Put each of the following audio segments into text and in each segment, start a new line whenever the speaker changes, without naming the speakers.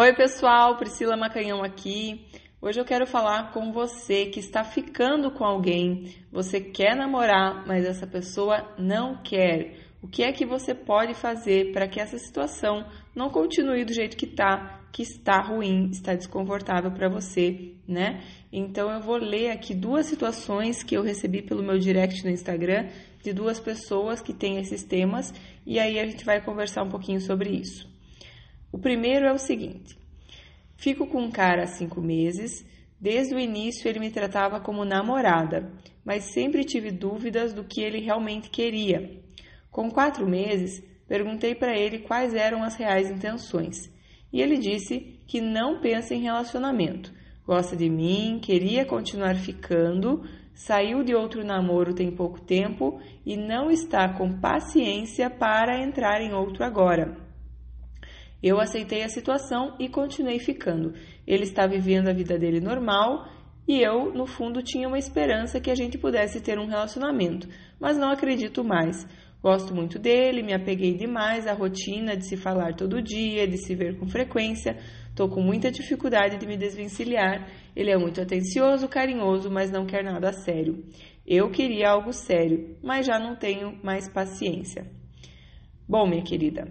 Oi, pessoal, Priscila Macanhão aqui. Hoje eu quero falar com você que está ficando com alguém, você quer namorar, mas essa pessoa não quer. O que é que você pode fazer para que essa situação não continue do jeito que está, que está ruim, está desconfortável para você, né? Então eu vou ler aqui duas situações que eu recebi pelo meu direct no Instagram de duas pessoas que têm esses temas e aí a gente vai conversar um pouquinho sobre isso. O primeiro é o seguinte: fico com um cara há cinco meses. Desde o início ele me tratava como namorada, mas sempre tive dúvidas do que ele realmente queria. Com quatro meses, perguntei para ele quais eram as reais intenções e ele disse que não pensa em relacionamento, gosta de mim, queria continuar ficando, saiu de outro namoro tem pouco tempo e não está com paciência para entrar em outro agora. Eu aceitei a situação e continuei ficando. Ele está vivendo a vida dele normal e eu, no fundo, tinha uma esperança que a gente pudesse ter um relacionamento, mas não acredito mais. Gosto muito dele, me apeguei demais à rotina de se falar todo dia, de se ver com frequência. Estou com muita dificuldade de me desvencilhar. Ele é muito atencioso, carinhoso, mas não quer nada sério. Eu queria algo sério, mas já não tenho mais paciência. Bom, minha querida,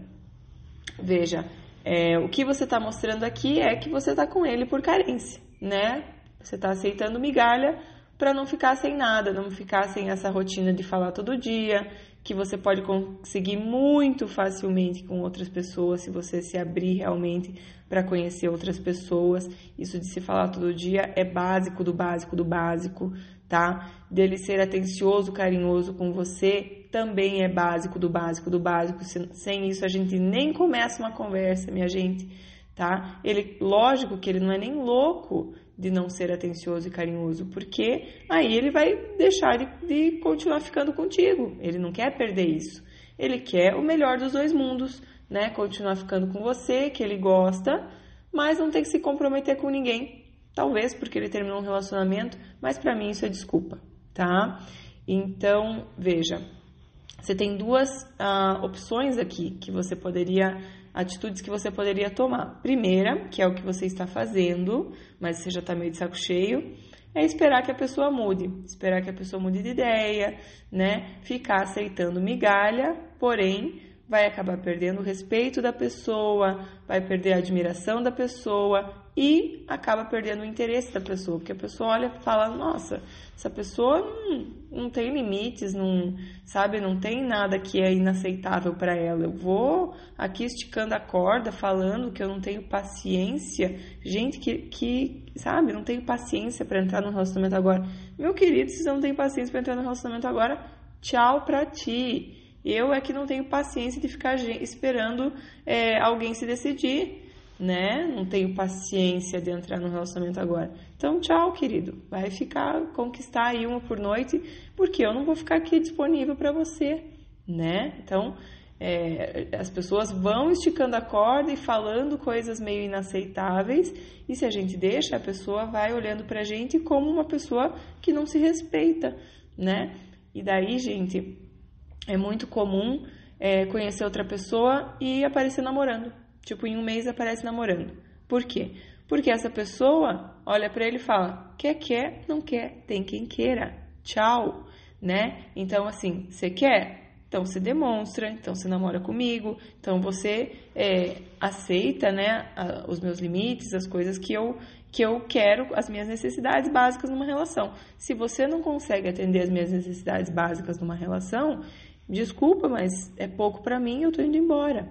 Veja, é, o que você está mostrando aqui é que você está com ele por carência, né? Você está aceitando migalha para não ficar sem nada, não ficar sem essa rotina de falar todo dia, que você pode conseguir muito facilmente com outras pessoas se você se abrir realmente para conhecer outras pessoas. Isso de se falar todo dia é básico do básico do básico, tá? Dele ser atencioso, carinhoso com você também é básico do básico do básico. Sem isso a gente nem começa uma conversa, minha gente, tá? Ele, lógico que ele não é nem louco de não ser atencioso e carinhoso, porque aí ele vai deixar de, de continuar ficando contigo. Ele não quer perder isso. Ele quer o melhor dos dois mundos, né? Continuar ficando com você, que ele gosta, mas não tem que se comprometer com ninguém. Talvez porque ele terminou um relacionamento, mas para mim isso é desculpa, tá? Então, veja, você tem duas uh, opções aqui que você poderia, atitudes que você poderia tomar. Primeira, que é o que você está fazendo, mas você já está meio de saco cheio, é esperar que a pessoa mude, esperar que a pessoa mude de ideia, né? Ficar aceitando migalha, porém vai acabar perdendo o respeito da pessoa, vai perder a admiração da pessoa e acaba perdendo o interesse da pessoa, porque a pessoa olha e fala: nossa, essa pessoa não, não tem limites, não sabe, não tem nada que é inaceitável para ela. Eu vou aqui esticando a corda, falando que eu não tenho paciência, gente que, que sabe, não tenho paciência para entrar no relacionamento agora. Meu querido, se você não tem paciência para entrar no relacionamento agora, tchau pra ti. Eu é que não tenho paciência de ficar esperando é, alguém se decidir, né? Não tenho paciência de entrar no relacionamento agora. Então, tchau, querido. Vai ficar, conquistar aí uma por noite, porque eu não vou ficar aqui disponível para você, né? Então, é, as pessoas vão esticando a corda e falando coisas meio inaceitáveis, e se a gente deixa, a pessoa vai olhando pra gente como uma pessoa que não se respeita, né? E daí, gente, é muito comum é, conhecer outra pessoa e aparecer namorando. Tipo, em um mês aparece namorando. Por quê? Porque essa pessoa olha para ele e fala: quer, quer, não quer, tem quem queira. Tchau, né? Então, assim, você quer? Então você demonstra, então você namora comigo, então você é, aceita, né, os meus limites, as coisas que eu que eu quero, as minhas necessidades básicas numa relação. Se você não consegue atender as minhas necessidades básicas numa relação, Desculpa, mas é pouco para mim, eu tô indo embora,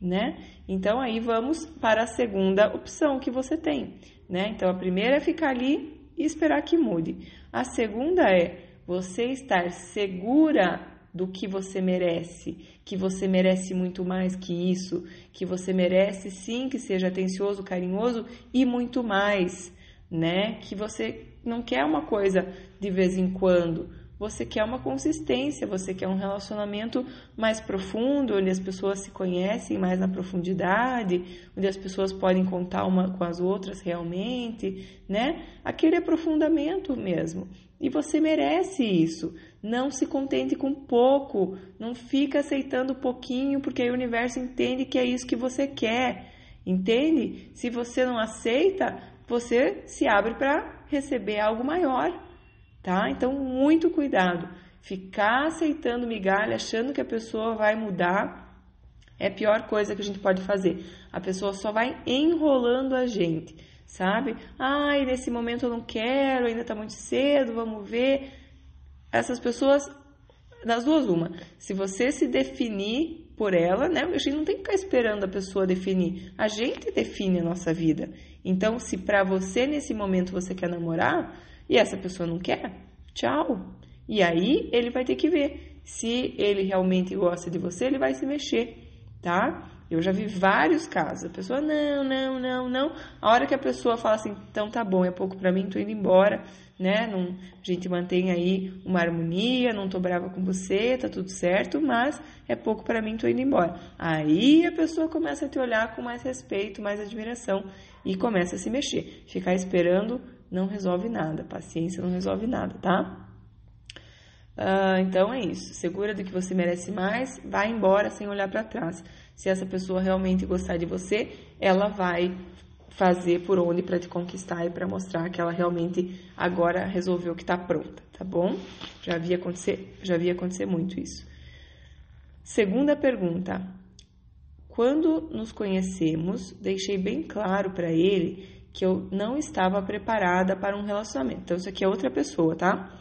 né? Então aí vamos para a segunda opção que você tem, né? Então a primeira é ficar ali e esperar que mude. A segunda é você estar segura do que você merece, que você merece muito mais que isso, que você merece sim que seja atencioso, carinhoso e muito mais, né? Que você não quer uma coisa de vez em quando, você quer uma consistência, você quer um relacionamento mais profundo, onde as pessoas se conhecem mais na profundidade, onde as pessoas podem contar uma com as outras realmente, né? Aquele aprofundamento mesmo. E você merece isso. Não se contente com pouco, não fica aceitando pouquinho, porque aí o universo entende que é isso que você quer. Entende? Se você não aceita, você se abre para receber algo maior, tá? Então, muito cuidado. Ficar aceitando migalha, achando que a pessoa vai mudar, é a pior coisa que a gente pode fazer. A pessoa só vai enrolando a gente, sabe? Ai, nesse momento eu não quero, ainda tá muito cedo, vamos ver. Essas pessoas, das duas, uma. Se você se definir por ela, né? A gente não tem que ficar esperando a pessoa definir. A gente define a nossa vida. Então, se para você nesse momento você quer namorar e essa pessoa não quer, tchau. E aí ele vai ter que ver se ele realmente gosta de você, ele vai se mexer tá? Eu já vi vários casos. A pessoa, não, não, não, não. A hora que a pessoa fala assim, então tá bom, é pouco para mim, tô indo embora, né? Não, a gente mantém aí uma harmonia, não tô brava com você, tá tudo certo, mas é pouco para mim, tô indo embora. Aí a pessoa começa a te olhar com mais respeito, mais admiração e começa a se mexer. Ficar esperando não resolve nada, paciência não resolve nada, tá? Uh, então é isso. Segura do que você merece mais, vai embora sem olhar para trás. Se essa pessoa realmente gostar de você, ela vai fazer por onde para te conquistar e para mostrar que ela realmente agora resolveu que está pronta, tá bom? Já havia acontecer, já havia acontecer muito isso. Segunda pergunta. Quando nos conhecemos, deixei bem claro para ele que eu não estava preparada para um relacionamento. Então isso aqui é outra pessoa, tá?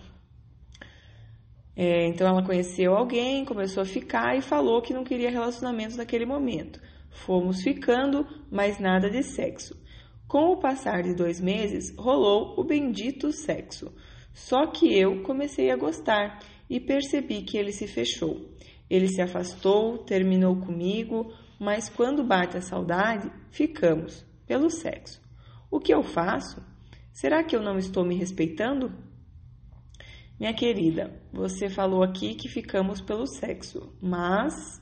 É, então ela conheceu alguém, começou a ficar e falou que não queria relacionamento naquele momento. Fomos ficando, mas nada de sexo. Com o passar de dois meses, rolou o bendito sexo. Só que eu comecei a gostar e percebi que ele se fechou. Ele se afastou, terminou comigo, mas quando bate a saudade, ficamos pelo sexo. O que eu faço? Será que eu não estou me respeitando? Minha querida, você falou aqui que ficamos pelo sexo, mas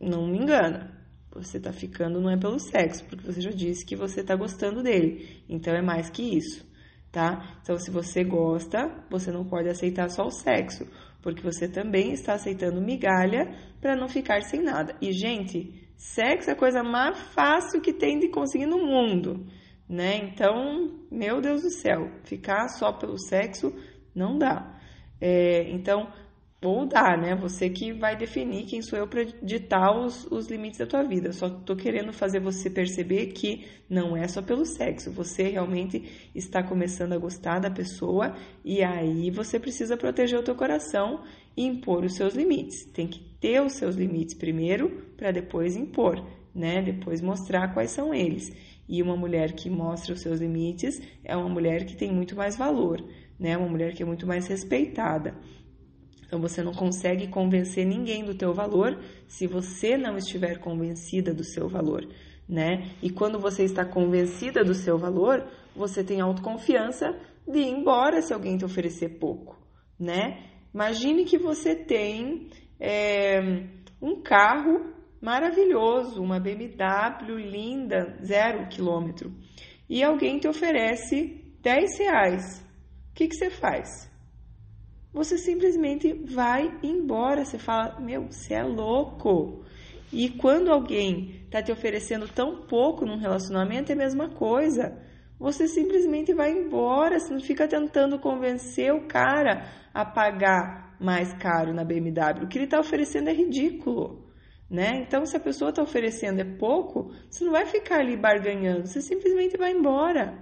não me engana. Você tá ficando não é pelo sexo, porque você já disse que você tá gostando dele. Então é mais que isso, tá? Então se você gosta, você não pode aceitar só o sexo, porque você também está aceitando migalha para não ficar sem nada. E gente, sexo é a coisa mais fácil que tem de conseguir no mundo, né? Então, meu Deus do céu, ficar só pelo sexo não dá. É, então, ou dá, né? Você que vai definir quem sou eu para ditar os, os limites da tua vida. Só tô querendo fazer você perceber que não é só pelo sexo. Você realmente está começando a gostar da pessoa e aí você precisa proteger o teu coração e impor os seus limites. Tem que ter os seus limites primeiro para depois impor, né? Depois mostrar quais são eles. E uma mulher que mostra os seus limites é uma mulher que tem muito mais valor né? Uma mulher que é muito mais respeitada. Então você não consegue convencer ninguém do teu valor se você não estiver convencida do seu valor, né? E quando você está convencida do seu valor, você tem autoconfiança de ir embora se alguém te oferecer pouco, né? Imagine que você tem é, um carro maravilhoso, uma BMW linda, zero quilômetro, e alguém te oferece 10 reais o que, que você faz? Você simplesmente vai embora. Você fala, meu, você é louco. E quando alguém está te oferecendo tão pouco num relacionamento, é a mesma coisa. Você simplesmente vai embora, você não fica tentando convencer o cara a pagar mais caro na BMW. O que ele está oferecendo é ridículo. Né? Então, se a pessoa está oferecendo é pouco, você não vai ficar ali barganhando, você simplesmente vai embora.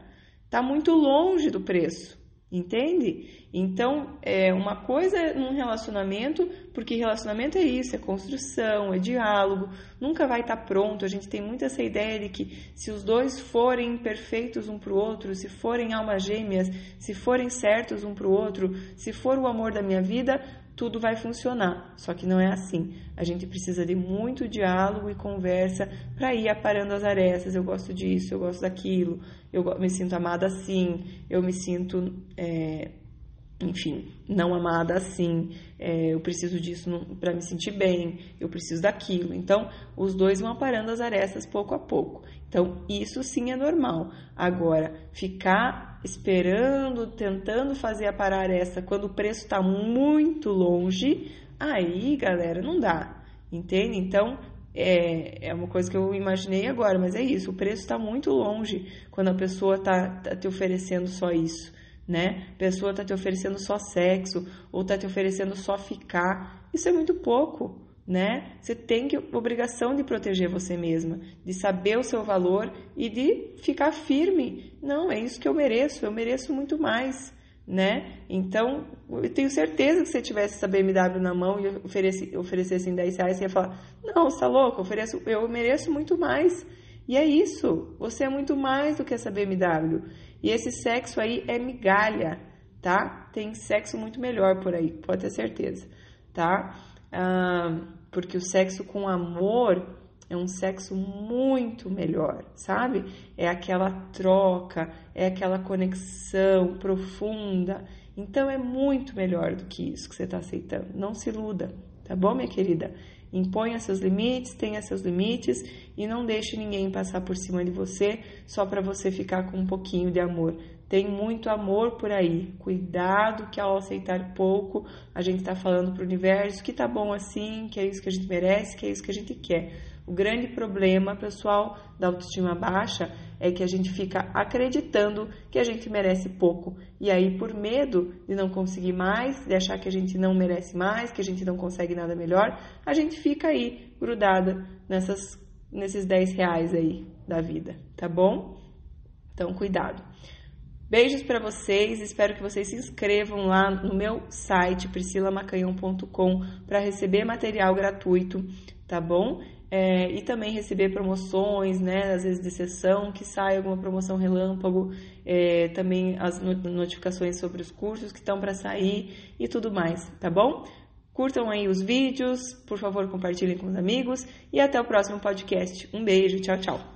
Está muito longe do preço. Entende? Então, é uma coisa num relacionamento, porque relacionamento é isso, é construção, é diálogo, nunca vai estar tá pronto. A gente tem muito essa ideia de que se os dois forem perfeitos um para o outro, se forem almas gêmeas, se forem certos um para o outro, se for o amor da minha vida, tudo vai funcionar. Só que não é assim. A gente precisa de muito diálogo e conversa para ir aparando as arestas. Eu gosto disso, eu gosto daquilo, eu me sinto amada assim, eu me sinto, é, enfim, não amada assim, é, eu preciso disso para me sentir bem, eu preciso daquilo. Então, os dois vão aparando as arestas pouco a pouco. Então, isso sim é normal. Agora, ficar esperando, tentando fazer a parar essa quando o preço está muito longe, aí, galera, não dá. Entende? Então, é, é uma coisa que eu imaginei agora, mas é isso. O preço está muito longe quando a pessoa está tá te oferecendo só isso, né? A pessoa está te oferecendo só sexo ou está te oferecendo só ficar. Isso é muito pouco, né? Você tem que obrigação de proteger você mesma, de saber o seu valor e de ficar firme. Não, é isso que eu mereço. Eu mereço muito mais né? Então, eu tenho certeza que se você tivesse essa BMW na mão e oferecesse, oferecesse em 10 reais, você ia falar, não, você tá louco, eu, ofereço, eu mereço muito mais. E é isso, você é muito mais do que essa BMW. E esse sexo aí é migalha, tá? Tem sexo muito melhor por aí, pode ter certeza, tá? Ah, porque o sexo com amor é um sexo muito melhor, sabe? É aquela troca, é aquela conexão profunda. Então é muito melhor do que isso que você está aceitando. Não se iluda, tá bom, minha querida? Imponha seus limites, tenha seus limites e não deixe ninguém passar por cima de você só para você ficar com um pouquinho de amor. Tem muito amor por aí. Cuidado que ao aceitar pouco, a gente está falando para o universo que tá bom assim, que é isso que a gente merece, que é isso que a gente quer. O grande problema, pessoal, da autoestima baixa é que a gente fica acreditando que a gente merece pouco. E aí, por medo de não conseguir mais, de achar que a gente não merece mais, que a gente não consegue nada melhor, a gente fica aí grudada nessas, nesses 10 reais aí da vida, tá bom? Então, cuidado. Beijos para vocês, espero que vocês se inscrevam lá no meu site priscilamacanhão.com para receber material gratuito, tá bom? É, e também receber promoções, né, às vezes de sessão, que sai alguma promoção relâmpago, é, também as notificações sobre os cursos que estão para sair e tudo mais, tá bom? Curtam aí os vídeos, por favor, compartilhem com os amigos e até o próximo podcast. Um beijo, tchau, tchau.